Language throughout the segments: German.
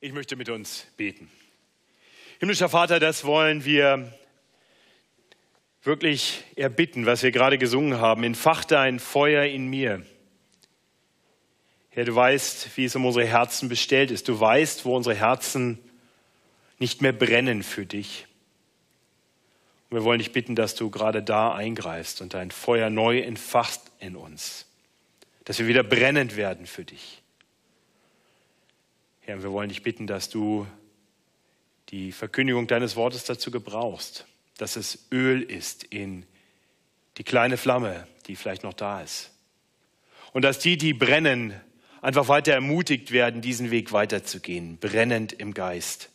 Ich möchte mit uns beten. Himmlischer Vater, das wollen wir wirklich erbitten, was wir gerade gesungen haben. Entfach dein Feuer in mir. Herr, du weißt, wie es um unsere Herzen bestellt ist. Du weißt, wo unsere Herzen nicht mehr brennen für dich. Und wir wollen dich bitten, dass du gerade da eingreifst und dein Feuer neu entfachst in uns. Dass wir wieder brennend werden für dich. Herr, wir wollen dich bitten, dass du die Verkündigung deines Wortes dazu gebrauchst, dass es Öl ist in die kleine Flamme, die vielleicht noch da ist. Und dass die, die brennen, einfach weiter ermutigt werden, diesen Weg weiterzugehen, brennend im Geist,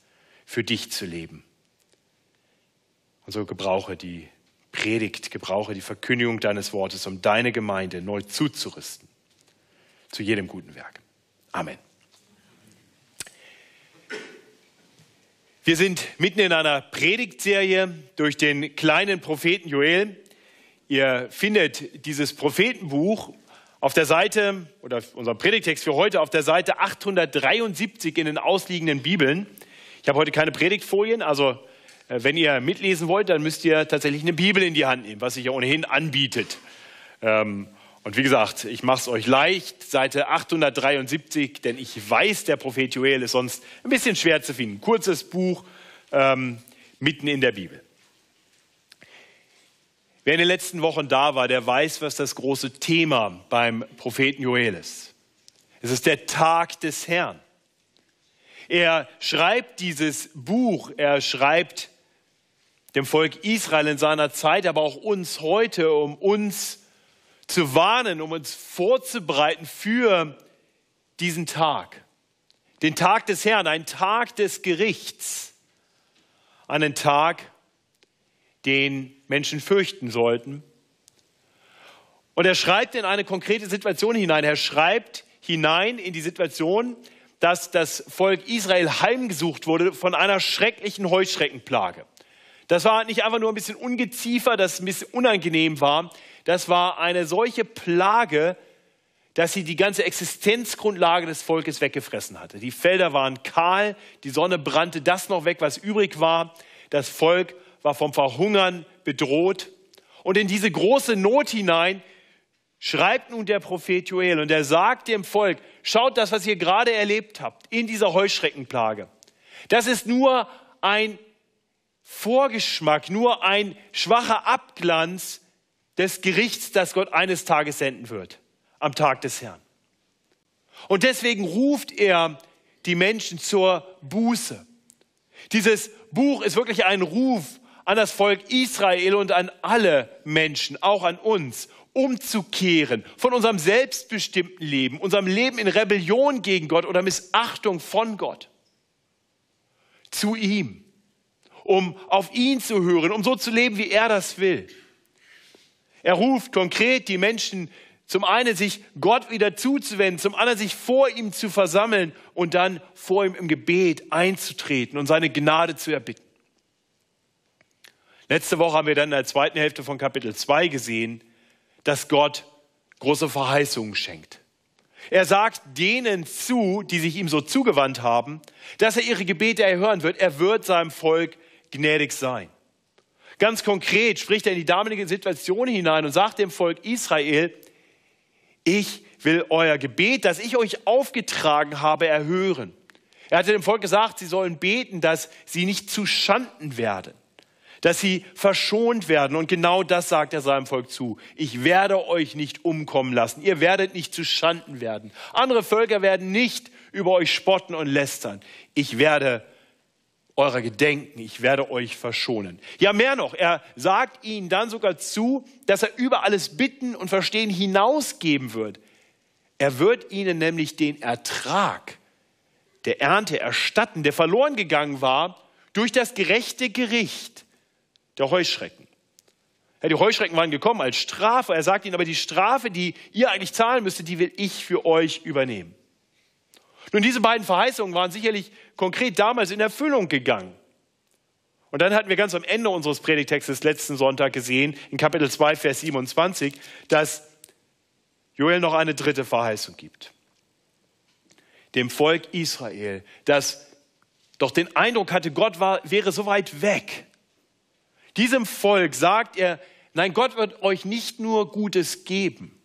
für dich zu leben. Und so gebrauche die Predigt, gebrauche die Verkündigung deines Wortes, um deine Gemeinde neu zuzurüsten, zu jedem guten Werk. Amen. Wir sind mitten in einer Predigtserie durch den kleinen Propheten Joel. Ihr findet dieses Prophetenbuch auf der Seite oder unser Predigtext für heute auf der Seite 873 in den ausliegenden Bibeln. Ich habe heute keine Predigtfolien, also äh, wenn ihr mitlesen wollt, dann müsst ihr tatsächlich eine Bibel in die Hand nehmen, was sich ja ohnehin anbietet. Ähm, und wie gesagt, ich mache es euch leicht, Seite 873, denn ich weiß, der Prophet Joel ist sonst ein bisschen schwer zu finden. Kurzes Buch ähm, mitten in der Bibel. Wer in den letzten Wochen da war, der weiß, was das große Thema beim Propheten Joel ist. Es ist der Tag des Herrn. Er schreibt dieses Buch, er schreibt dem Volk Israel in seiner Zeit, aber auch uns heute, um uns zu warnen, um uns vorzubereiten für diesen Tag. Den Tag des Herrn, einen Tag des Gerichts. Einen Tag, den Menschen fürchten sollten. Und er schreibt in eine konkrete Situation hinein. Er schreibt hinein in die Situation, dass das Volk Israel heimgesucht wurde von einer schrecklichen Heuschreckenplage. Das war nicht einfach nur ein bisschen Ungeziefer, das ein bisschen unangenehm war das war eine solche Plage, dass sie die ganze Existenzgrundlage des Volkes weggefressen hatte. Die Felder waren kahl, die Sonne brannte das noch weg, was übrig war. Das Volk war vom Verhungern bedroht. Und in diese große Not hinein schreibt nun der Prophet Joel und er sagt dem Volk, schaut das, was ihr gerade erlebt habt in dieser Heuschreckenplage. Das ist nur ein Vorgeschmack, nur ein schwacher Abglanz des Gerichts, das Gott eines Tages senden wird, am Tag des Herrn. Und deswegen ruft er die Menschen zur Buße. Dieses Buch ist wirklich ein Ruf an das Volk Israel und an alle Menschen, auch an uns, umzukehren von unserem selbstbestimmten Leben, unserem Leben in Rebellion gegen Gott oder Missachtung von Gott zu ihm, um auf ihn zu hören, um so zu leben, wie er das will. Er ruft konkret die Menschen zum einen sich Gott wieder zuzuwenden, zum anderen sich vor ihm zu versammeln und dann vor ihm im Gebet einzutreten und seine Gnade zu erbitten. Letzte Woche haben wir dann in der zweiten Hälfte von Kapitel 2 gesehen, dass Gott große Verheißungen schenkt. Er sagt denen zu, die sich ihm so zugewandt haben, dass er ihre Gebete erhören wird. Er wird seinem Volk gnädig sein. Ganz konkret spricht er in die damalige Situation hinein und sagt dem Volk Israel, ich will euer Gebet, das ich euch aufgetragen habe, erhören. Er hatte dem Volk gesagt, sie sollen beten, dass sie nicht zu Schanden werden, dass sie verschont werden. Und genau das sagt er seinem Volk zu. Ich werde euch nicht umkommen lassen. Ihr werdet nicht zu Schanden werden. Andere Völker werden nicht über euch spotten und lästern. Ich werde eurer gedenken, ich werde euch verschonen. Ja, mehr noch, er sagt ihnen dann sogar zu, dass er über alles Bitten und Verstehen hinausgeben wird. Er wird ihnen nämlich den Ertrag der Ernte erstatten, der verloren gegangen war durch das gerechte Gericht der Heuschrecken. Ja, die Heuschrecken waren gekommen als Strafe. Er sagt ihnen aber, die Strafe, die ihr eigentlich zahlen müsstet, die will ich für euch übernehmen. Nun, diese beiden Verheißungen waren sicherlich konkret damals in Erfüllung gegangen. Und dann hatten wir ganz am Ende unseres Predigtextes letzten Sonntag gesehen, in Kapitel 2, Vers 27, dass Joel noch eine dritte Verheißung gibt. Dem Volk Israel, das doch den Eindruck hatte, Gott war, wäre so weit weg. Diesem Volk sagt er, nein, Gott wird euch nicht nur Gutes geben,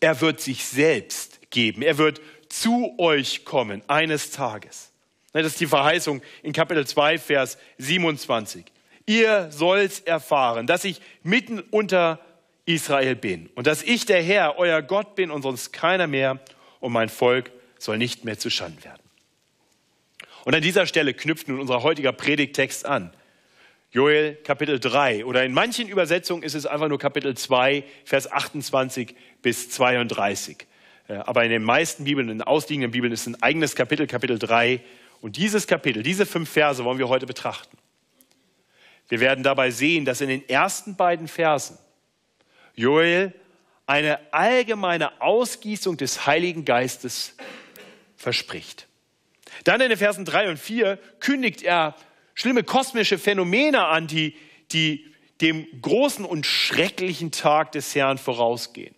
er wird sich selbst geben, er wird zu euch kommen eines Tages. Das ist die Verheißung in Kapitel 2, Vers 27. Ihr sollt erfahren, dass ich mitten unter Israel bin und dass ich der Herr, euer Gott bin und sonst keiner mehr und mein Volk soll nicht mehr zu Schanden werden. Und an dieser Stelle knüpft nun unser heutiger Predigtext an. Joel Kapitel 3 oder in manchen Übersetzungen ist es einfach nur Kapitel 2, Vers 28 bis 32. Äh, aber in den meisten Bibeln, in den ausliegenden Bibeln ist ein eigenes Kapitel, Kapitel 3. Und dieses Kapitel, diese fünf Verse wollen wir heute betrachten. Wir werden dabei sehen, dass in den ersten beiden Versen Joel eine allgemeine Ausgießung des Heiligen Geistes verspricht. Dann in den Versen 3 und 4 kündigt er schlimme kosmische Phänomene an, die, die dem großen und schrecklichen Tag des Herrn vorausgehen.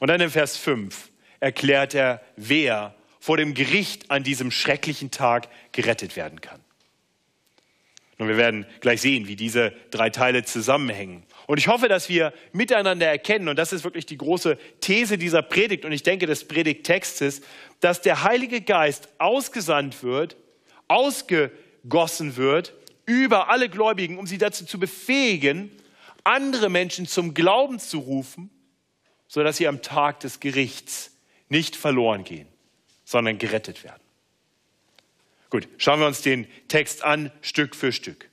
Und dann in Vers 5 erklärt er, wer vor dem Gericht an diesem schrecklichen Tag gerettet werden kann. Und wir werden gleich sehen, wie diese drei Teile zusammenhängen. Und ich hoffe, dass wir miteinander erkennen, und das ist wirklich die große These dieser Predigt und ich denke des Predigttextes, dass der Heilige Geist ausgesandt wird, ausgegossen wird über alle Gläubigen, um sie dazu zu befähigen, andere Menschen zum Glauben zu rufen, sodass sie am Tag des Gerichts nicht verloren gehen, sondern gerettet werden. Gut, schauen wir uns den Text an, Stück für Stück.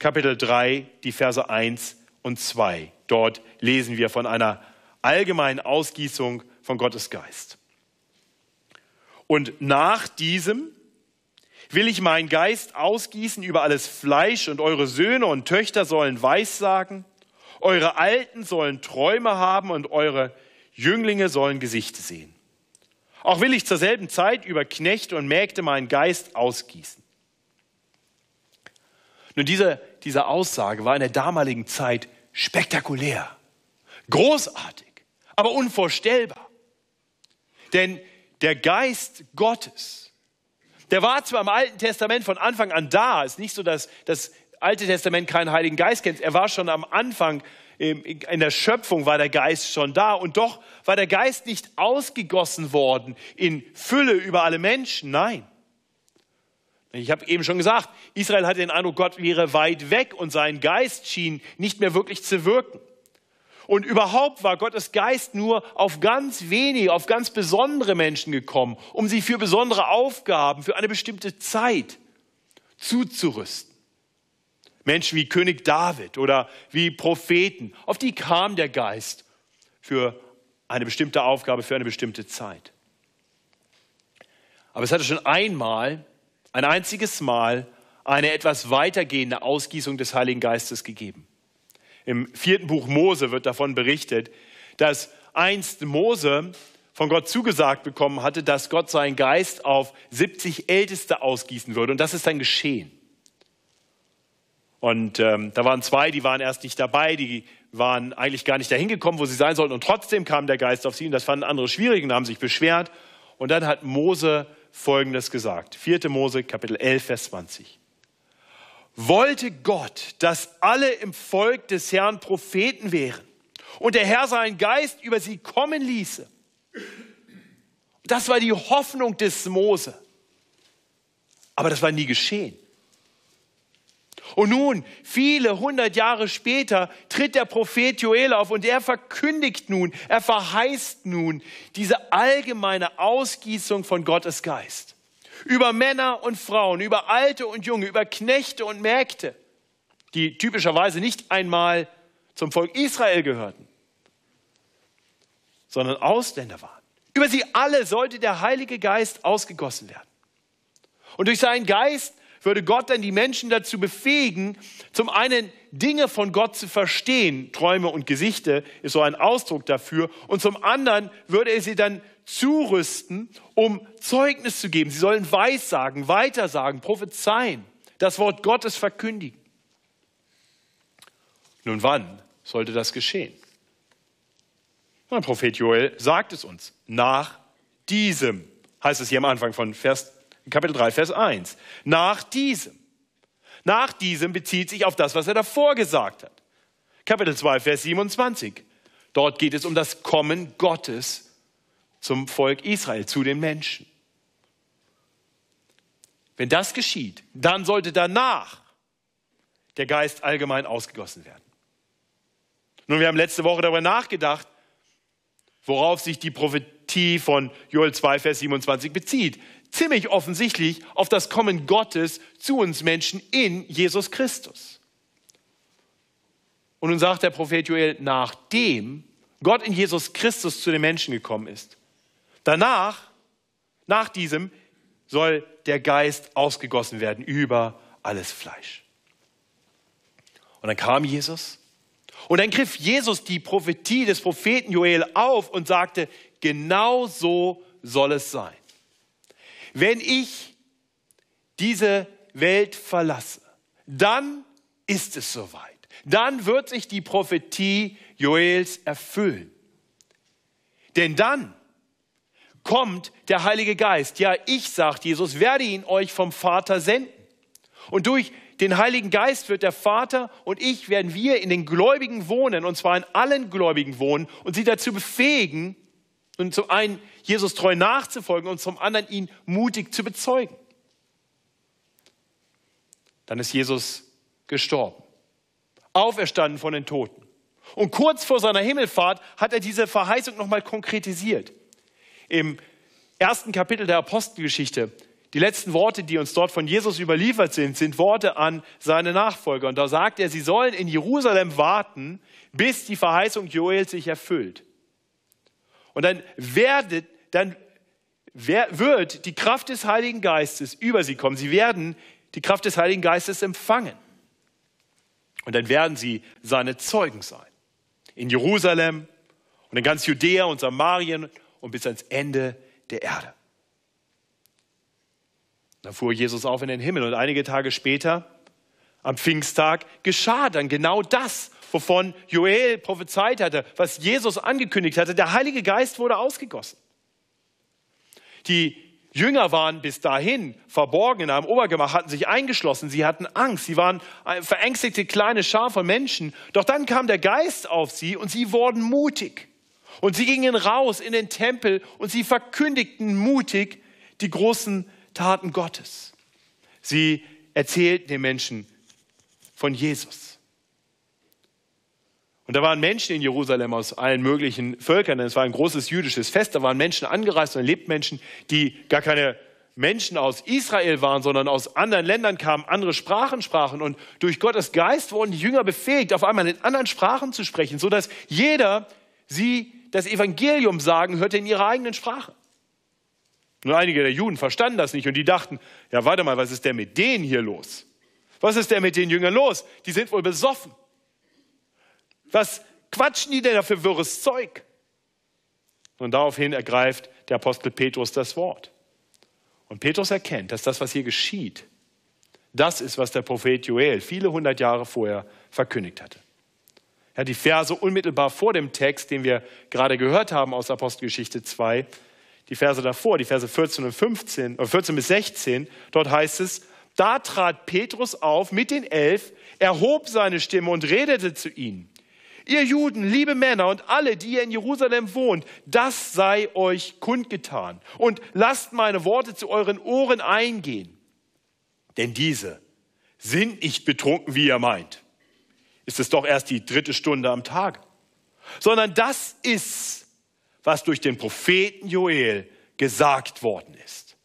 Kapitel 3, die Verse 1 und 2. Dort lesen wir von einer allgemeinen Ausgießung von Gottes Geist. Und nach diesem will ich meinen Geist ausgießen über alles Fleisch und eure Söhne und Töchter sollen Weissagen, eure Alten sollen Träume haben und eure Jünglinge sollen Gesichter sehen. Auch will ich zur selben Zeit über Knechte und Mägde meinen Geist ausgießen. Nun, diese, diese Aussage war in der damaligen Zeit spektakulär, großartig, aber unvorstellbar. Denn der Geist Gottes, der war zwar im Alten Testament von Anfang an da, ist nicht so, dass das Alte Testament keinen Heiligen Geist kennt, er war schon am Anfang in der Schöpfung war der Geist schon da und doch war der Geist nicht ausgegossen worden in Fülle über alle Menschen. Nein. Ich habe eben schon gesagt, Israel hatte den Eindruck, Gott wäre weit weg und sein Geist schien nicht mehr wirklich zu wirken. Und überhaupt war Gottes Geist nur auf ganz wenige, auf ganz besondere Menschen gekommen, um sie für besondere Aufgaben, für eine bestimmte Zeit zuzurüsten. Menschen wie König David oder wie Propheten, auf die kam der Geist für eine bestimmte Aufgabe, für eine bestimmte Zeit. Aber es hatte schon einmal, ein einziges Mal, eine etwas weitergehende Ausgießung des Heiligen Geistes gegeben. Im vierten Buch Mose wird davon berichtet, dass einst Mose von Gott zugesagt bekommen hatte, dass Gott seinen Geist auf 70 Älteste ausgießen würde. Und das ist dann geschehen. Und ähm, da waren zwei, die waren erst nicht dabei, die waren eigentlich gar nicht dahin gekommen, wo sie sein sollten. Und trotzdem kam der Geist auf sie und das fanden andere schwierig und haben sich beschwert. Und dann hat Mose Folgendes gesagt. 4. Mose, Kapitel 11, Vers 20. Wollte Gott, dass alle im Volk des Herrn Propheten wären und der Herr seinen Geist über sie kommen ließe. Das war die Hoffnung des Mose. Aber das war nie geschehen. Und nun, viele hundert Jahre später, tritt der Prophet Joel auf und er verkündigt nun, er verheißt nun diese allgemeine Ausgießung von Gottes Geist. Über Männer und Frauen, über Alte und Junge, über Knechte und Mägde, die typischerweise nicht einmal zum Volk Israel gehörten, sondern Ausländer waren. Über sie alle sollte der Heilige Geist ausgegossen werden. Und durch seinen Geist würde Gott dann die Menschen dazu befähigen, zum einen Dinge von Gott zu verstehen, Träume und Gesichter ist so ein Ausdruck dafür, und zum anderen würde er sie dann zurüsten, um Zeugnis zu geben. Sie sollen Weissagen, Weitersagen, prophezeien, das Wort Gottes verkündigen. Nun wann sollte das geschehen? Der Prophet Joel sagt es uns. Nach diesem, heißt es hier am Anfang von Vers Kapitel 3, Vers 1. Nach diesem. Nach diesem bezieht sich auf das, was er davor gesagt hat. Kapitel 2, Vers 27. Dort geht es um das Kommen Gottes zum Volk Israel, zu den Menschen. Wenn das geschieht, dann sollte danach der Geist allgemein ausgegossen werden. Nun, wir haben letzte Woche darüber nachgedacht, worauf sich die Prophetie von Joel 2, Vers 27 bezieht. Ziemlich offensichtlich auf das Kommen Gottes zu uns Menschen in Jesus Christus. Und nun sagt der Prophet Joel, nachdem Gott in Jesus Christus zu den Menschen gekommen ist, danach, nach diesem, soll der Geist ausgegossen werden über alles Fleisch. Und dann kam Jesus und dann griff Jesus die Prophetie des Propheten Joel auf und sagte, genau so soll es sein. Wenn ich diese Welt verlasse, dann ist es soweit. Dann wird sich die Prophetie Joels erfüllen. Denn dann kommt der Heilige Geist. Ja, ich, sagt Jesus, werde ihn euch vom Vater senden. Und durch den Heiligen Geist wird der Vater und ich werden wir in den Gläubigen wohnen, und zwar in allen Gläubigen wohnen und sie dazu befähigen, und zum einen Jesus treu nachzufolgen und zum anderen ihn mutig zu bezeugen. Dann ist Jesus gestorben, auferstanden von den Toten. Und kurz vor seiner Himmelfahrt hat er diese Verheißung nochmal konkretisiert. Im ersten Kapitel der Apostelgeschichte die letzten Worte, die uns dort von Jesus überliefert sind, sind Worte an seine Nachfolger. Und da sagt er, sie sollen in Jerusalem warten, bis die Verheißung Joels sich erfüllt. Und dann werdet, dann wird die Kraft des Heiligen Geistes über sie kommen. Sie werden die Kraft des Heiligen Geistes empfangen. Und dann werden sie seine Zeugen sein. In Jerusalem und in ganz Judäa und Samarien und bis ans Ende der Erde. Da fuhr Jesus auf in den Himmel und einige Tage später, am Pfingsttag, geschah dann genau das, wovon Joel prophezeit hatte, was Jesus angekündigt hatte. Der Heilige Geist wurde ausgegossen. Die Jünger waren bis dahin verborgen in einem Obergemach, hatten sich eingeschlossen, sie hatten Angst, sie waren verängstigte kleine Schar von Menschen. Doch dann kam der Geist auf sie und sie wurden mutig. Und sie gingen raus in den Tempel und sie verkündigten mutig die großen Taten Gottes. Sie erzählten den Menschen von Jesus. Und da waren Menschen in Jerusalem aus allen möglichen Völkern, es war ein großes jüdisches Fest, da waren Menschen angereist und lebten Menschen, die gar keine Menschen aus Israel waren, sondern aus anderen Ländern kamen, andere Sprachen sprachen und durch Gottes Geist wurden die Jünger befähigt, auf einmal in anderen Sprachen zu sprechen, sodass jeder sie das Evangelium sagen hörte in ihrer eigenen Sprache. Nur einige der Juden verstanden das nicht und die dachten, ja, warte mal, was ist denn mit denen hier los? Was ist denn mit den Jüngern los? Die sind wohl besoffen. Was quatschen die denn da für wirres Zeug? Und daraufhin ergreift der Apostel Petrus das Wort. Und Petrus erkennt, dass das, was hier geschieht, das ist, was der Prophet Joel viele hundert Jahre vorher verkündigt hatte. Ja, die Verse unmittelbar vor dem Text, den wir gerade gehört haben aus Apostelgeschichte 2, die Verse davor, die Verse 14 und 15, 14 bis 16, dort heißt es, da trat Petrus auf mit den Elf, erhob seine Stimme und redete zu ihnen. Ihr Juden, liebe Männer und alle, die ihr in Jerusalem wohnt, das sei euch kundgetan. Und lasst meine Worte zu euren Ohren eingehen. Denn diese sind nicht betrunken, wie ihr meint. Ist es doch erst die dritte Stunde am Tag. Sondern das ist was durch den Propheten Joel gesagt worden ist.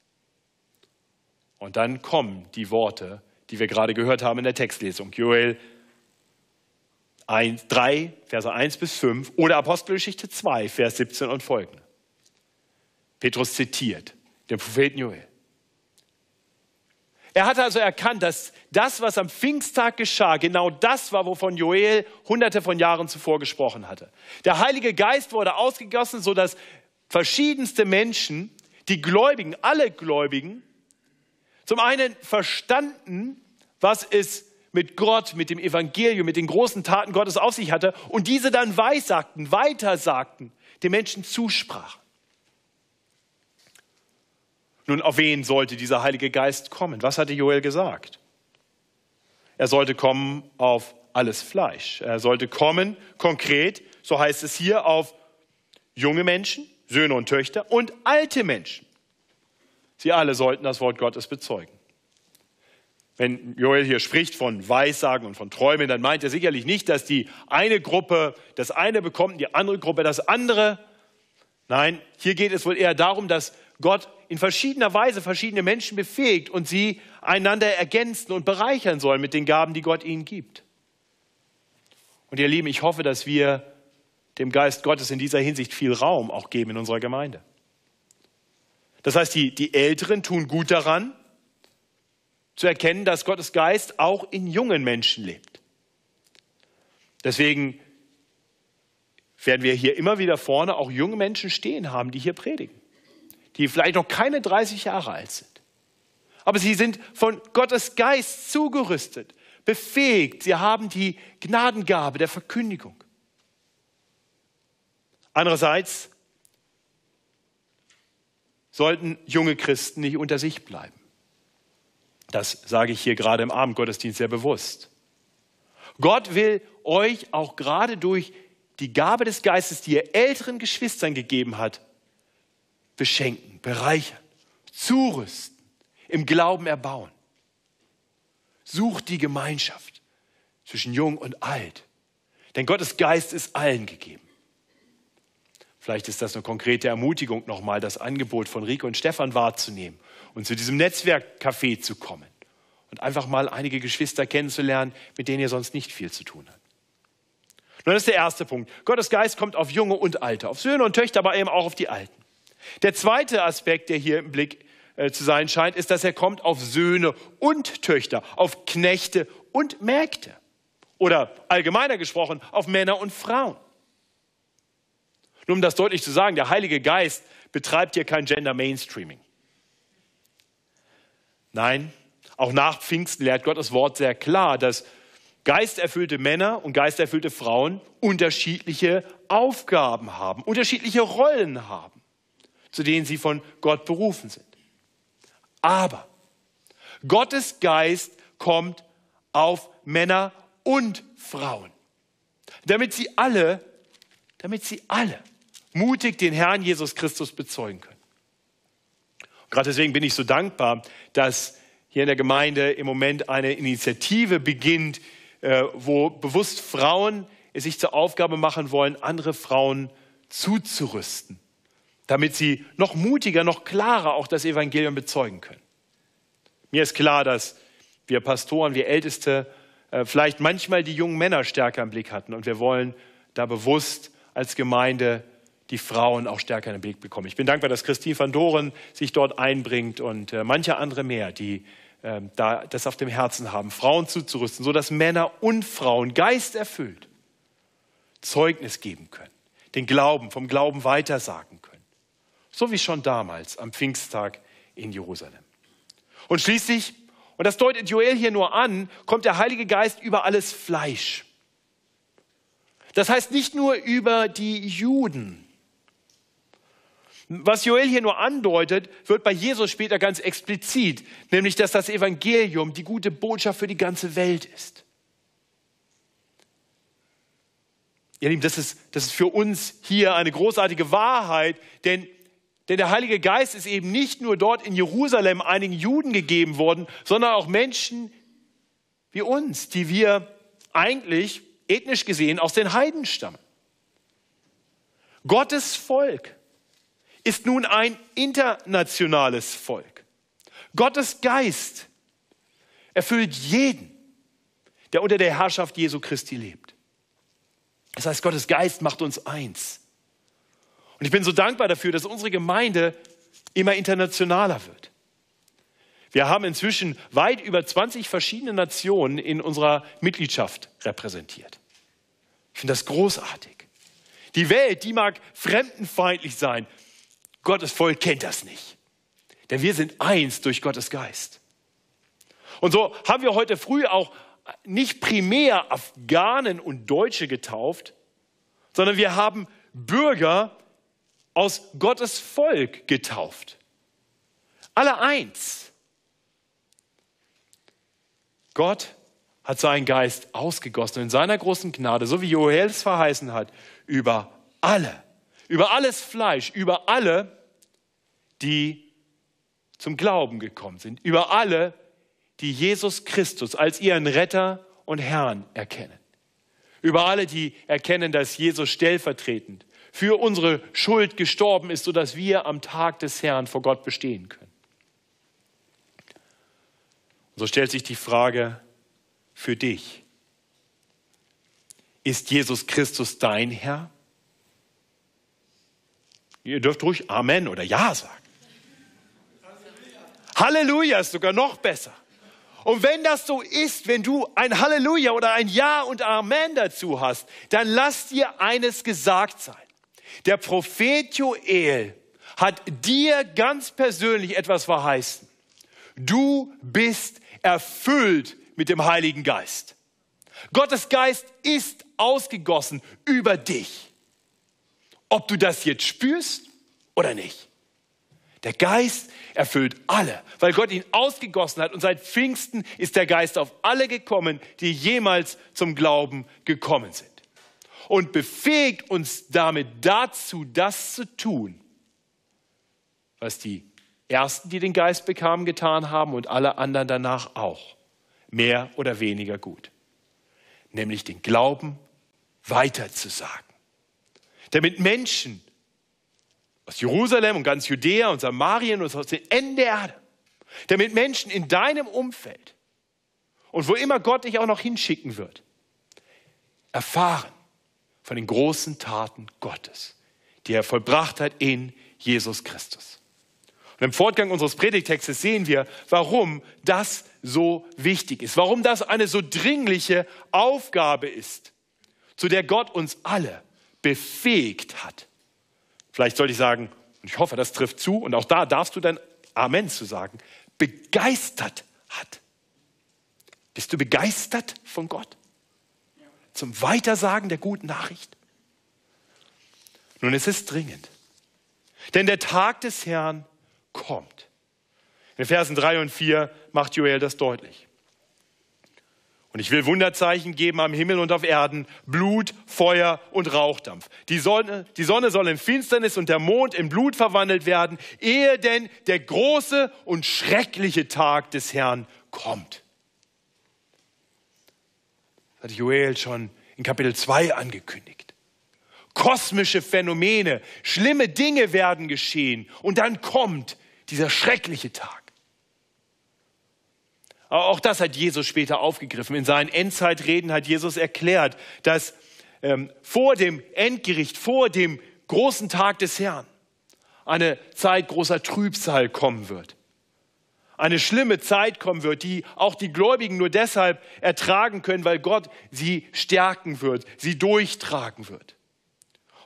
Und dann kommen die Worte, die wir gerade gehört haben in der Textlesung. Joel 1, 3, Verse 1 bis 5 oder Apostelgeschichte 2, Vers 17 und folgende. Petrus zitiert den Propheten Joel. Er hatte also erkannt, dass das, was am Pfingsttag geschah, genau das war, wovon Joel hunderte von Jahren zuvor gesprochen hatte. Der Heilige Geist wurde ausgegossen, sodass verschiedenste Menschen, die Gläubigen, alle Gläubigen, zum einen verstanden, was es mit Gott, mit dem Evangelium, mit den großen Taten Gottes auf sich hatte und diese dann weissagten, weitersagten, den Menschen zusprachen. Nun, auf wen sollte dieser Heilige Geist kommen? Was hatte Joel gesagt? Er sollte kommen auf alles Fleisch. Er sollte kommen, konkret, so heißt es hier, auf junge Menschen, Söhne und Töchter und alte Menschen. Sie alle sollten das Wort Gottes bezeugen. Wenn Joel hier spricht von Weissagen und von Träumen, dann meint er sicherlich nicht, dass die eine Gruppe das eine bekommt, die andere Gruppe das andere. Nein, hier geht es wohl eher darum, dass Gott in verschiedener Weise verschiedene Menschen befähigt und sie einander ergänzen und bereichern sollen mit den Gaben, die Gott ihnen gibt. Und ihr Lieben, ich hoffe, dass wir dem Geist Gottes in dieser Hinsicht viel Raum auch geben in unserer Gemeinde. Das heißt, die, die Älteren tun gut daran, zu erkennen, dass Gottes Geist auch in jungen Menschen lebt. Deswegen werden wir hier immer wieder vorne auch junge Menschen stehen haben, die hier predigen, die vielleicht noch keine 30 Jahre alt sind. Aber sie sind von Gottes Geist zugerüstet, befähigt, sie haben die Gnadengabe der Verkündigung. Andererseits sollten junge Christen nicht unter sich bleiben. Das sage ich hier gerade im Abendgottesdienst sehr bewusst. Gott will euch auch gerade durch die Gabe des Geistes, die er älteren Geschwistern gegeben hat, beschenken, bereichern, zurüsten, im Glauben erbauen. Sucht die Gemeinschaft zwischen jung und alt. Denn Gottes Geist ist allen gegeben. Vielleicht ist das eine konkrete Ermutigung, nochmal das Angebot von Rico und Stefan wahrzunehmen und zu diesem Netzwerkcafé zu kommen und einfach mal einige Geschwister kennenzulernen, mit denen ihr sonst nicht viel zu tun habt. Nun, ist der erste Punkt. Gottes Geist kommt auf Junge und Alte, auf Söhne und Töchter, aber eben auch auf die Alten. Der zweite Aspekt, der hier im Blick äh, zu sein scheint, ist, dass er kommt auf Söhne und Töchter, auf Knechte und Mägde. Oder allgemeiner gesprochen, auf Männer und Frauen. Nur um das deutlich zu sagen, der Heilige Geist betreibt hier kein Gender Mainstreaming. Nein, auch nach Pfingsten lehrt Gottes Wort sehr klar, dass geisterfüllte Männer und geisterfüllte Frauen unterschiedliche Aufgaben haben, unterschiedliche Rollen haben, zu denen sie von Gott berufen sind. Aber Gottes Geist kommt auf Männer und Frauen, damit sie alle, damit sie alle mutig den Herrn Jesus Christus bezeugen können. Gerade deswegen bin ich so dankbar, dass hier in der Gemeinde im Moment eine Initiative beginnt, äh, wo bewusst Frauen es sich zur Aufgabe machen wollen, andere Frauen zuzurüsten, damit sie noch mutiger, noch klarer auch das Evangelium bezeugen können. Mir ist klar, dass wir Pastoren, wir Älteste äh, vielleicht manchmal die jungen Männer stärker im Blick hatten und wir wollen da bewusst als Gemeinde die Frauen auch stärker in den Blick bekommen. Ich bin dankbar, dass Christine van Doren sich dort einbringt und äh, manche andere mehr, die äh, da das auf dem Herzen haben, Frauen zuzurüsten, sodass Männer und Frauen geisterfüllt Zeugnis geben können, den Glauben, vom Glauben weitersagen können. So wie schon damals am Pfingsttag in Jerusalem. Und schließlich, und das deutet Joel hier nur an, kommt der Heilige Geist über alles Fleisch. Das heißt nicht nur über die Juden, was Joel hier nur andeutet, wird bei Jesus später ganz explizit, nämlich dass das Evangelium die gute Botschaft für die ganze Welt ist. Ihr Lieben, das ist, das ist für uns hier eine großartige Wahrheit, denn, denn der Heilige Geist ist eben nicht nur dort in Jerusalem einigen Juden gegeben worden, sondern auch Menschen wie uns, die wir eigentlich ethnisch gesehen aus den Heiden stammen. Gottes Volk ist nun ein internationales Volk. Gottes Geist erfüllt jeden, der unter der Herrschaft Jesu Christi lebt. Das heißt, Gottes Geist macht uns eins. Und ich bin so dankbar dafür, dass unsere Gemeinde immer internationaler wird. Wir haben inzwischen weit über 20 verschiedene Nationen in unserer Mitgliedschaft repräsentiert. Ich finde das großartig. Die Welt, die mag fremdenfeindlich sein, Gottes Volk kennt das nicht. Denn wir sind eins durch Gottes Geist. Und so haben wir heute früh auch nicht primär Afghanen und Deutsche getauft, sondern wir haben Bürger aus Gottes Volk getauft. Alle eins. Gott hat seinen Geist ausgegossen in seiner großen Gnade, so wie Joel es verheißen hat, über alle, über alles Fleisch, über alle, die zum Glauben gekommen sind, über alle, die Jesus Christus als ihren Retter und Herrn erkennen. Über alle, die erkennen, dass Jesus stellvertretend für unsere Schuld gestorben ist, sodass wir am Tag des Herrn vor Gott bestehen können. Und so stellt sich die Frage für dich. Ist Jesus Christus dein Herr? Ihr dürft ruhig Amen oder Ja sagen. Halleluja ist sogar noch besser. Und wenn das so ist, wenn du ein Halleluja oder ein Ja und Amen dazu hast, dann lass dir eines gesagt sein. Der Prophet Joel hat dir ganz persönlich etwas verheißen. Du bist erfüllt mit dem Heiligen Geist. Gottes Geist ist ausgegossen über dich. Ob du das jetzt spürst oder nicht. Der Geist erfüllt alle, weil Gott ihn ausgegossen hat. Und seit Pfingsten ist der Geist auf alle gekommen, die jemals zum Glauben gekommen sind. Und befähigt uns damit dazu, das zu tun, was die Ersten, die den Geist bekamen, getan haben und alle anderen danach auch. Mehr oder weniger gut. Nämlich den Glauben weiterzusagen. Damit Menschen aus Jerusalem und ganz Judäa und Samarien und aus den Enden der Erde, damit Menschen in deinem Umfeld und wo immer Gott dich auch noch hinschicken wird, erfahren von den großen Taten Gottes, die er vollbracht hat in Jesus Christus. Und im Fortgang unseres Predigtextes sehen wir, warum das so wichtig ist, warum das eine so dringliche Aufgabe ist, zu der Gott uns alle befähigt hat. Vielleicht sollte ich sagen, und ich hoffe, das trifft zu, und auch da darfst du dein Amen zu sagen, begeistert hat. Bist du begeistert von Gott? Zum Weitersagen der guten Nachricht? Nun, es ist dringend. Denn der Tag des Herrn kommt. In Versen 3 und 4 macht Joel das deutlich. Und ich will Wunderzeichen geben am Himmel und auf Erden, Blut, Feuer und Rauchdampf. Die Sonne, die Sonne soll in Finsternis und der Mond in Blut verwandelt werden, ehe denn der große und schreckliche Tag des Herrn kommt. Das hat Joel schon in Kapitel 2 angekündigt. Kosmische Phänomene, schlimme Dinge werden geschehen und dann kommt dieser schreckliche Tag. Auch das hat Jesus später aufgegriffen. In seinen Endzeitreden hat Jesus erklärt, dass ähm, vor dem Endgericht, vor dem großen Tag des Herrn, eine Zeit großer Trübsal kommen wird. Eine schlimme Zeit kommen wird, die auch die Gläubigen nur deshalb ertragen können, weil Gott sie stärken wird, sie durchtragen wird.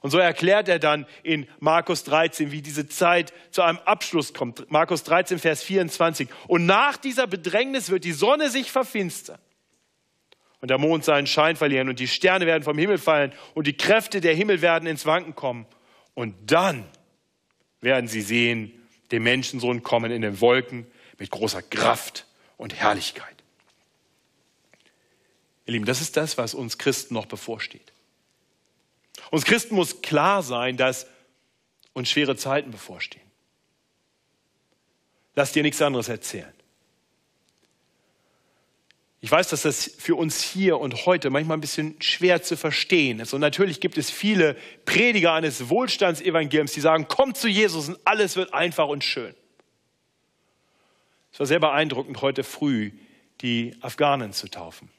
Und so erklärt er dann in Markus 13, wie diese Zeit zu einem Abschluss kommt. Markus 13, Vers 24. Und nach dieser Bedrängnis wird die Sonne sich verfinstern und der Mond seinen Schein verlieren und die Sterne werden vom Himmel fallen und die Kräfte der Himmel werden ins Wanken kommen. Und dann werden sie sehen, den Menschensohn kommen in den Wolken mit großer Kraft und Herrlichkeit. Ihr Lieben, das ist das, was uns Christen noch bevorsteht. Uns Christen muss klar sein, dass uns schwere Zeiten bevorstehen. Lass dir nichts anderes erzählen. Ich weiß, dass das für uns hier und heute manchmal ein bisschen schwer zu verstehen ist. Und natürlich gibt es viele Prediger eines Wohlstandsevangeliums, die sagen, komm zu Jesus und alles wird einfach und schön. Es war sehr beeindruckend, heute früh die Afghanen zu taufen.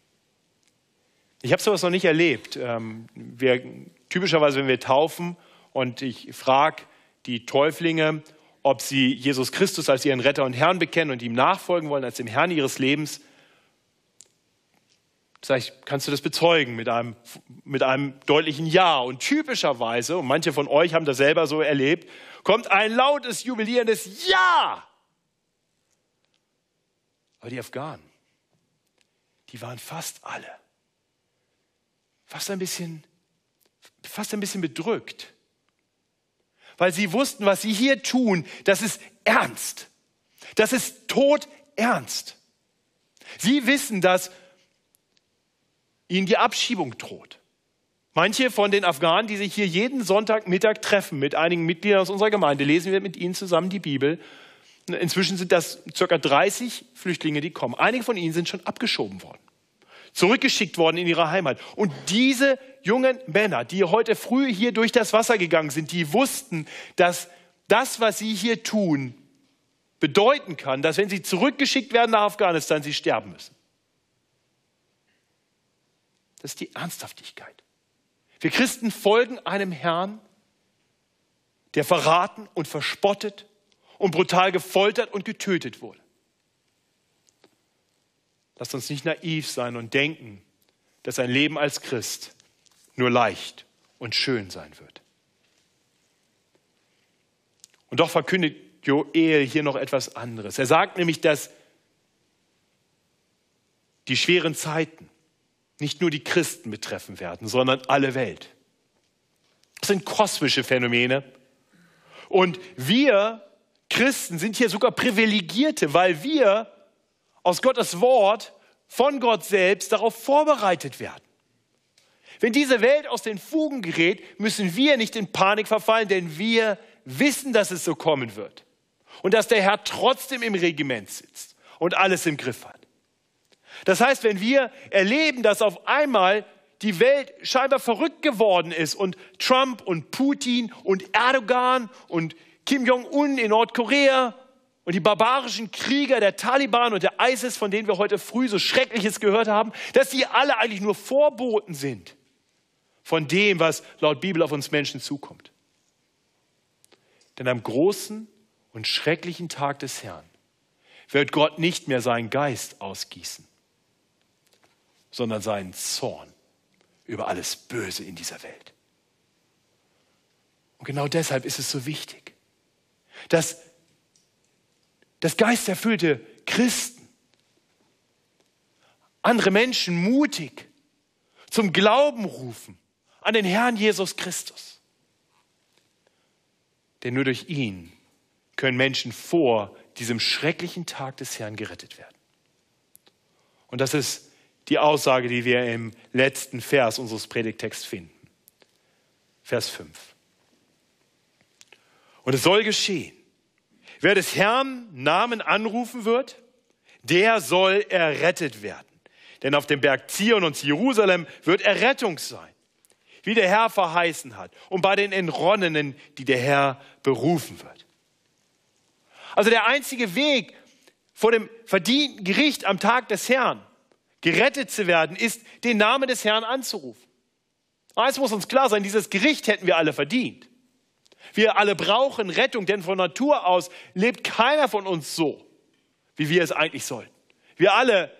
Ich habe sowas noch nicht erlebt. Ähm, wir typischerweise, wenn wir taufen und ich frage die Täuflinge, ob sie Jesus Christus als ihren Retter und Herrn bekennen und ihm nachfolgen wollen als dem Herrn ihres Lebens, sage ich, kannst du das bezeugen mit einem, mit einem deutlichen Ja. Und typischerweise, und manche von euch haben das selber so erlebt, kommt ein lautes, jubilierendes Ja. Aber die Afghanen, die waren fast alle, fast ein bisschen fast ein bisschen bedrückt, weil sie wussten, was sie hier tun, das ist ernst. Das ist todernst. Sie wissen, dass ihnen die Abschiebung droht. Manche von den Afghanen, die sich hier jeden Sonntagmittag treffen mit einigen Mitgliedern aus unserer Gemeinde, lesen wir mit ihnen zusammen die Bibel. Inzwischen sind das ca. 30 Flüchtlinge, die kommen. Einige von ihnen sind schon abgeschoben worden, zurückgeschickt worden in ihre Heimat. Und diese jungen Männer, die heute früh hier durch das Wasser gegangen sind, die wussten, dass das, was sie hier tun, bedeuten kann, dass wenn sie zurückgeschickt werden nach Afghanistan, sie sterben müssen. Das ist die Ernsthaftigkeit. Wir Christen folgen einem Herrn, der verraten und verspottet und brutal gefoltert und getötet wurde. Lasst uns nicht naiv sein und denken, dass ein Leben als Christ nur leicht und schön sein wird. Und doch verkündet Joel hier noch etwas anderes. Er sagt nämlich, dass die schweren Zeiten nicht nur die Christen betreffen werden, sondern alle Welt. Das sind kosmische Phänomene. Und wir Christen sind hier sogar Privilegierte, weil wir aus Gottes Wort von Gott selbst darauf vorbereitet werden. Wenn diese Welt aus den Fugen gerät, müssen wir nicht in Panik verfallen, denn wir wissen, dass es so kommen wird. Und dass der Herr trotzdem im Regiment sitzt und alles im Griff hat. Das heißt, wenn wir erleben, dass auf einmal die Welt scheinbar verrückt geworden ist und Trump und Putin und Erdogan und Kim Jong-un in Nordkorea und die barbarischen Krieger der Taliban und der ISIS, von denen wir heute früh so Schreckliches gehört haben, dass die alle eigentlich nur Vorboten sind von dem, was laut Bibel auf uns Menschen zukommt. Denn am großen und schrecklichen Tag des Herrn wird Gott nicht mehr seinen Geist ausgießen, sondern seinen Zorn über alles Böse in dieser Welt. Und genau deshalb ist es so wichtig, dass das geisterfüllte Christen andere Menschen mutig zum Glauben rufen an den Herrn Jesus Christus. Denn nur durch ihn können Menschen vor diesem schrecklichen Tag des Herrn gerettet werden. Und das ist die Aussage, die wir im letzten Vers unseres Predigtexts finden. Vers 5. Und es soll geschehen, wer des Herrn Namen anrufen wird, der soll errettet werden. Denn auf dem Berg Zion und Jerusalem wird Errettung sein, wie der Herr verheißen hat, und bei den Entronnenen, die der Herr berufen wird. Also der einzige Weg vor dem verdienten Gericht am Tag des Herrn gerettet zu werden, ist, den Namen des Herrn anzurufen. Eins muss uns klar sein, dieses Gericht hätten wir alle verdient. Wir alle brauchen Rettung, denn von Natur aus lebt keiner von uns so, wie wir es eigentlich sollten. Wir alle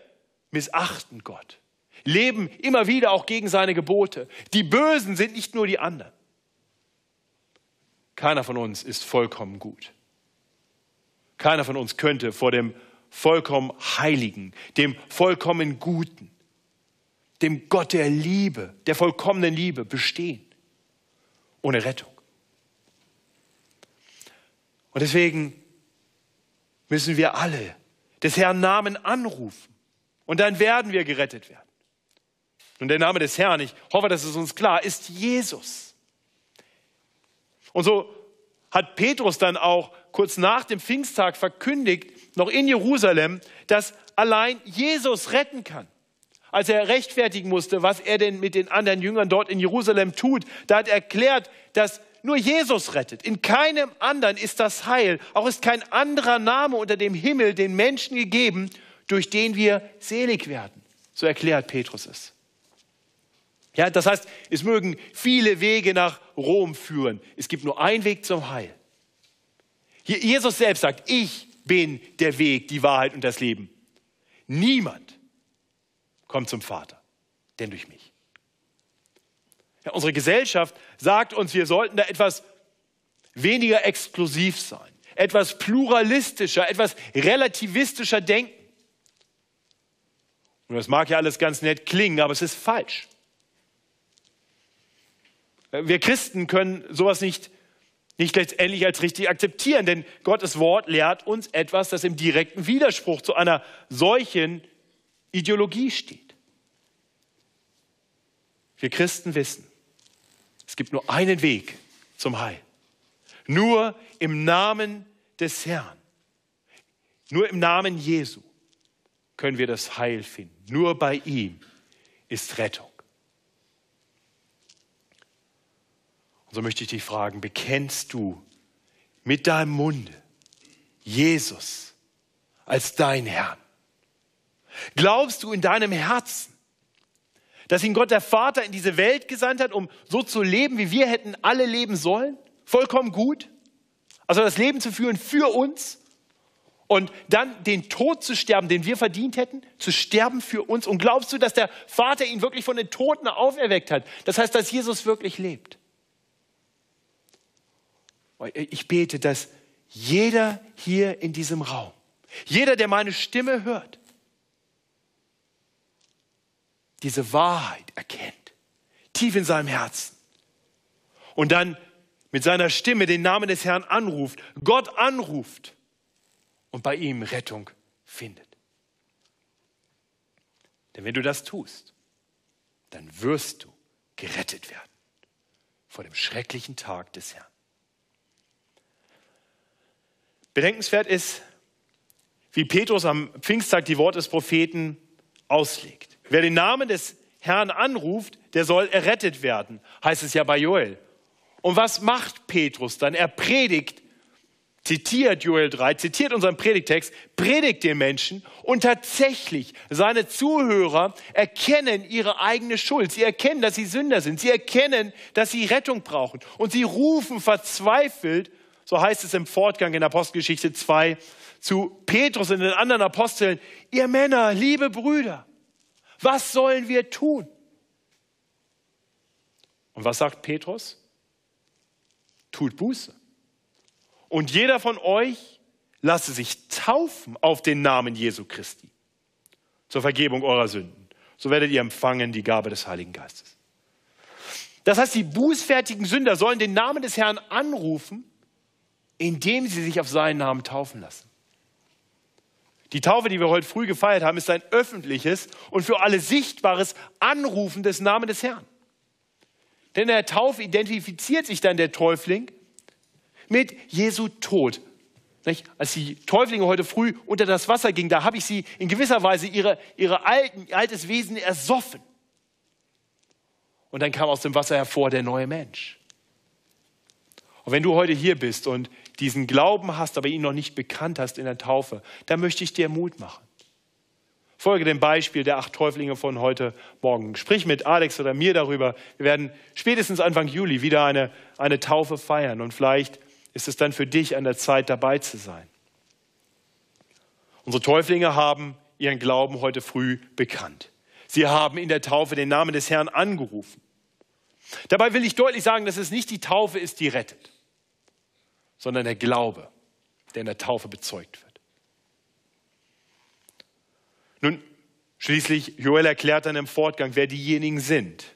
missachten Gott, leben immer wieder auch gegen seine Gebote. Die Bösen sind nicht nur die anderen. Keiner von uns ist vollkommen gut. Keiner von uns könnte vor dem vollkommen Heiligen, dem vollkommen Guten, dem Gott der Liebe, der vollkommenen Liebe bestehen, ohne Rettung. Und deswegen müssen wir alle des Herrn Namen anrufen und dann werden wir gerettet werden. Und der Name des Herrn, ich hoffe, das ist uns klar, ist Jesus. Und so hat Petrus dann auch kurz nach dem Pfingsttag verkündigt, noch in Jerusalem, dass allein Jesus retten kann. Als er rechtfertigen musste, was er denn mit den anderen Jüngern dort in Jerusalem tut, da hat er erklärt, dass nur Jesus rettet. In keinem anderen ist das Heil. Auch ist kein anderer Name unter dem Himmel den Menschen gegeben, durch den wir selig werden. So erklärt Petrus es. Ja, das heißt, es mögen viele Wege nach Rom führen. Es gibt nur einen Weg zum Heil. Jesus selbst sagt, ich bin der Weg, die Wahrheit und das Leben. Niemand kommt zum Vater, denn durch mich. Unsere Gesellschaft sagt uns, wir sollten da etwas weniger exklusiv sein, etwas pluralistischer, etwas relativistischer denken. Und das mag ja alles ganz nett klingen, aber es ist falsch. Wir Christen können sowas nicht nicht letztendlich als richtig akzeptieren, denn Gottes Wort lehrt uns etwas, das im direkten Widerspruch zu einer solchen Ideologie steht. Wir Christen wissen, es gibt nur einen Weg zum Heil. Nur im Namen des Herrn. Nur im Namen Jesu können wir das Heil finden. Nur bei ihm ist Rettung. Und so möchte ich dich fragen, bekennst du mit deinem Munde Jesus als dein Herrn? Glaubst du in deinem Herzen, dass ihn Gott der Vater in diese Welt gesandt hat, um so zu leben, wie wir hätten alle leben sollen? Vollkommen gut? Also das Leben zu führen für uns und dann den Tod zu sterben, den wir verdient hätten, zu sterben für uns. Und glaubst du, dass der Vater ihn wirklich von den Toten auferweckt hat? Das heißt, dass Jesus wirklich lebt. Ich bete, dass jeder hier in diesem Raum, jeder, der meine Stimme hört, diese Wahrheit erkennt, tief in seinem Herzen. Und dann mit seiner Stimme den Namen des Herrn anruft, Gott anruft und bei ihm Rettung findet. Denn wenn du das tust, dann wirst du gerettet werden vor dem schrecklichen Tag des Herrn. Bedenkenswert ist, wie Petrus am Pfingsttag die Worte des Propheten auslegt. Wer den Namen des Herrn anruft, der soll errettet werden, heißt es ja bei Joel. Und was macht Petrus dann? Er predigt, zitiert Joel 3, zitiert unseren Predigtext, predigt den Menschen und tatsächlich seine Zuhörer erkennen ihre eigene Schuld. Sie erkennen, dass sie Sünder sind. Sie erkennen, dass sie Rettung brauchen. Und sie rufen verzweifelt so heißt es im Fortgang in Apostelgeschichte 2, zu Petrus und den anderen Aposteln, ihr Männer, liebe Brüder, was sollen wir tun? Und was sagt Petrus? Tut Buße. Und jeder von euch lasse sich taufen auf den Namen Jesu Christi zur Vergebung eurer Sünden. So werdet ihr empfangen die Gabe des Heiligen Geistes. Das heißt, die bußfertigen Sünder sollen den Namen des Herrn anrufen indem sie sich auf seinen Namen taufen lassen. Die Taufe, die wir heute früh gefeiert haben, ist ein öffentliches und für alle sichtbares Anrufen des Namens des Herrn. Denn in der Taufe identifiziert sich dann der Täufling mit Jesu Tod. Nicht? Als die Täuflinge heute früh unter das Wasser gingen, da habe ich sie in gewisser Weise ihre, ihre altes Wesen ersoffen. Und dann kam aus dem Wasser hervor der neue Mensch. Und wenn du heute hier bist und diesen Glauben hast, aber ihn noch nicht bekannt hast in der Taufe, dann möchte ich dir Mut machen. Folge dem Beispiel der acht Täuflinge von heute Morgen. Sprich mit Alex oder mir darüber. Wir werden spätestens Anfang Juli wieder eine, eine Taufe feiern und vielleicht ist es dann für dich an der Zeit dabei zu sein. Unsere Täuflinge haben ihren Glauben heute früh bekannt. Sie haben in der Taufe den Namen des Herrn angerufen. Dabei will ich deutlich sagen, dass es nicht die Taufe ist, die rettet sondern der Glaube, der in der Taufe bezeugt wird. Nun, schließlich, Joel erklärt dann im Fortgang, wer diejenigen sind,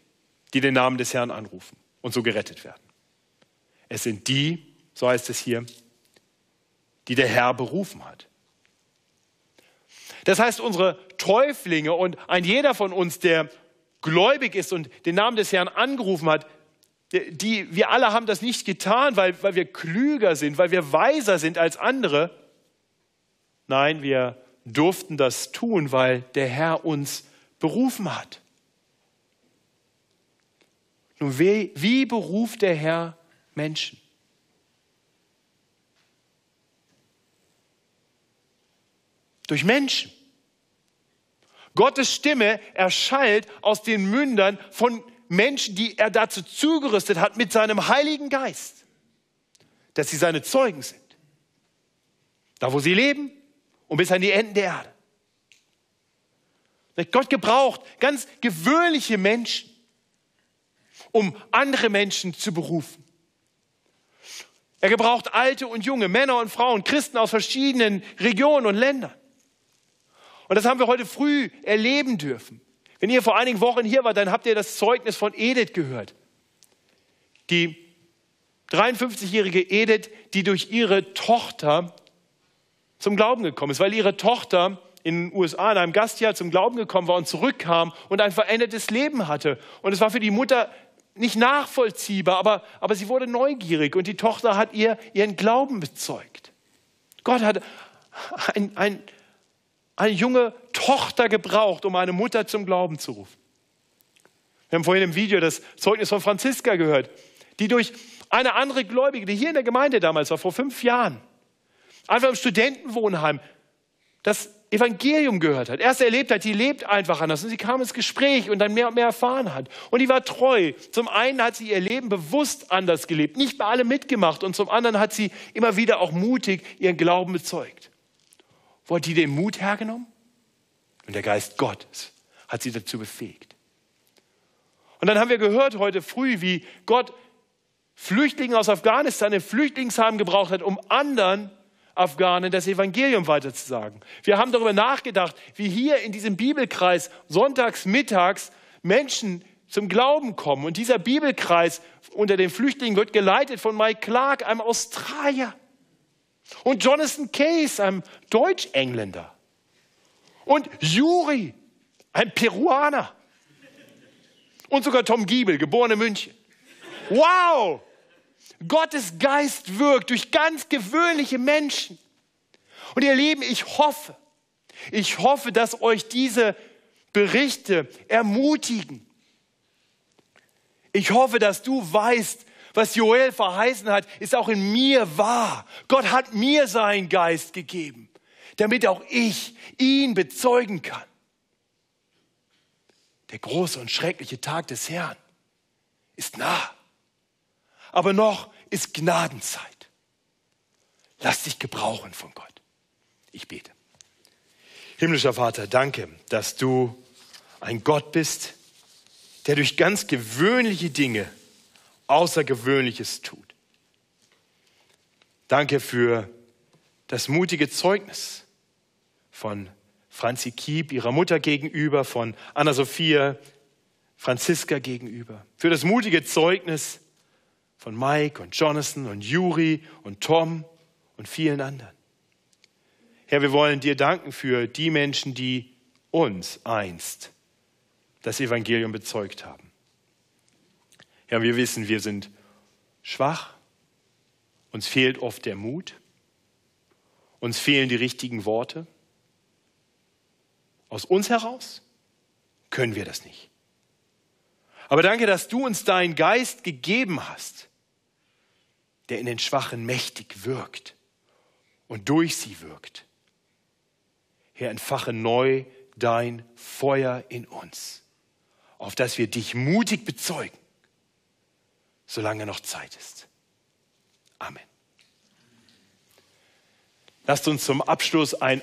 die den Namen des Herrn anrufen und so gerettet werden. Es sind die, so heißt es hier, die der Herr berufen hat. Das heißt, unsere Täuflinge und ein jeder von uns, der gläubig ist und den Namen des Herrn angerufen hat, die, wir alle haben das nicht getan, weil, weil wir klüger sind, weil wir weiser sind als andere. Nein, wir durften das tun, weil der Herr uns berufen hat. Nun, wie, wie beruft der Herr Menschen? Durch Menschen. Gottes Stimme erschallt aus den Mündern von Menschen, die er dazu zugerüstet hat mit seinem Heiligen Geist, dass sie seine Zeugen sind. Da, wo sie leben und bis an die Enden der Erde. Gott gebraucht ganz gewöhnliche Menschen, um andere Menschen zu berufen. Er gebraucht alte und junge, Männer und Frauen, Christen aus verschiedenen Regionen und Ländern. Und das haben wir heute früh erleben dürfen. Wenn ihr vor einigen Wochen hier wart, dann habt ihr das Zeugnis von Edith gehört, die 53-jährige Edith, die durch ihre Tochter zum Glauben gekommen ist, weil ihre Tochter in den USA in einem Gastjahr zum Glauben gekommen war und zurückkam und ein verändertes Leben hatte. Und es war für die Mutter nicht nachvollziehbar, aber, aber sie wurde neugierig und die Tochter hat ihr ihren Glauben bezeugt. Gott hat ein, ein, eine junge Tochter gebraucht, um eine Mutter zum Glauben zu rufen. Wir haben vorhin im Video das Zeugnis von Franziska gehört, die durch eine andere Gläubige, die hier in der Gemeinde damals war, vor fünf Jahren, einfach im Studentenwohnheim, das Evangelium gehört hat, erst erlebt hat, die lebt einfach anders und sie kam ins Gespräch und dann mehr und mehr erfahren hat. Und die war treu. Zum einen hat sie ihr Leben bewusst anders gelebt, nicht bei allem mitgemacht und zum anderen hat sie immer wieder auch mutig ihren Glauben bezeugt. Wo hat die den Mut hergenommen? Und der Geist Gottes hat sie dazu befähigt. Und dann haben wir gehört heute früh, wie Gott Flüchtlinge aus Afghanistan in Flüchtlingsheim gebraucht hat, um anderen Afghanen das Evangelium weiterzusagen. Wir haben darüber nachgedacht, wie hier in diesem Bibelkreis sonntags mittags Menschen zum Glauben kommen. Und dieser Bibelkreis unter den Flüchtlingen wird geleitet von Mike Clark, einem Australier. Und Jonathan Case, einem Deutsch-Engländer. Und Juri, ein Peruaner. Und sogar Tom Giebel, geboren in München. Wow! Gottes Geist wirkt durch ganz gewöhnliche Menschen. Und ihr Lieben, ich hoffe, ich hoffe, dass euch diese Berichte ermutigen. Ich hoffe, dass du weißt, was Joel verheißen hat, ist auch in mir wahr. Gott hat mir seinen Geist gegeben, damit auch ich ihn bezeugen kann. Der große und schreckliche Tag des Herrn ist nah aber noch ist Gnadenzeit. Lass dich gebrauchen von Gott. Ich bete. Himmlischer Vater, danke, dass du ein Gott bist, der durch ganz gewöhnliche Dinge Außergewöhnliches tut. Danke für das mutige Zeugnis von Franzi Kiep, ihrer Mutter gegenüber, von Anna-Sophia, Franziska gegenüber. Für das mutige Zeugnis von Mike und Jonathan und Juri und Tom und vielen anderen. Herr, wir wollen dir danken für die Menschen, die uns einst das Evangelium bezeugt haben. Herr, wir wissen, wir sind schwach, uns fehlt oft der Mut, uns fehlen die richtigen Worte. Aus uns heraus können wir das nicht. Aber danke, dass du uns deinen Geist gegeben hast, der in den Schwachen mächtig wirkt und durch sie wirkt. Herr, entfache neu dein Feuer in uns, auf dass wir dich mutig bezeugen, solange noch Zeit ist. Amen. Lasst uns zum Abschluss ein